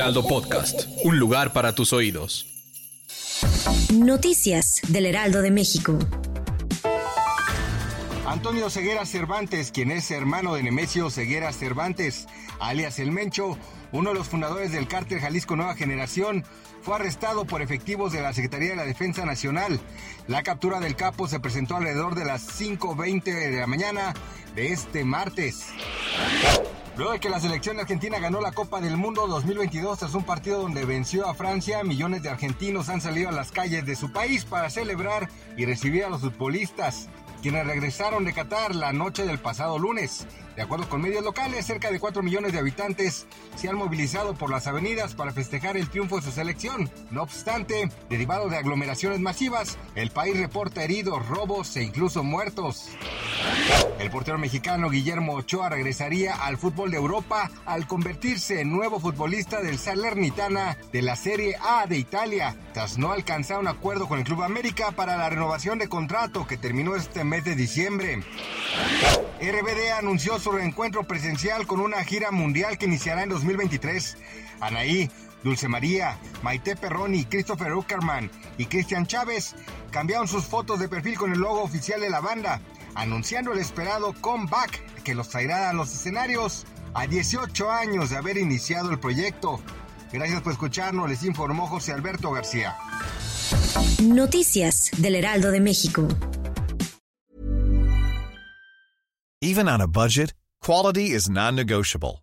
Heraldo Podcast, un lugar para tus oídos. Noticias del Heraldo de México. Antonio Ceguera Cervantes, quien es hermano de Nemesio Ceguera Cervantes, alias El Mencho, uno de los fundadores del cártel Jalisco Nueva Generación, fue arrestado por efectivos de la Secretaría de la Defensa Nacional. La captura del capo se presentó alrededor de las 5.20 de la mañana de este martes. Luego de que la selección argentina ganó la Copa del Mundo 2022 tras un partido donde venció a Francia, millones de argentinos han salido a las calles de su país para celebrar y recibir a los futbolistas quienes regresaron de Qatar la noche del pasado lunes. De acuerdo con medios locales, cerca de 4 millones de habitantes se han movilizado por las avenidas para festejar el triunfo de su selección. No obstante, derivado de aglomeraciones masivas, el país reporta heridos, robos e incluso muertos. El portero mexicano Guillermo Ochoa regresaría al fútbol de Europa al convertirse en nuevo futbolista del Salernitana de la Serie A de Italia, tras no alcanzar un acuerdo con el Club América para la renovación de contrato que terminó este mes de diciembre. RBD anunció su reencuentro presencial con una gira mundial que iniciará en 2023. Anaí, Dulce María, Maite Perroni, Christopher Uckerman y Cristian Chávez cambiaron sus fotos de perfil con el logo oficial de la banda, anunciando el esperado comeback que los traerá a los escenarios a 18 años de haber iniciado el proyecto. Gracias por escucharnos, les informó José Alberto García. Noticias del Heraldo de México. Even on a budget, quality is non-negotiable.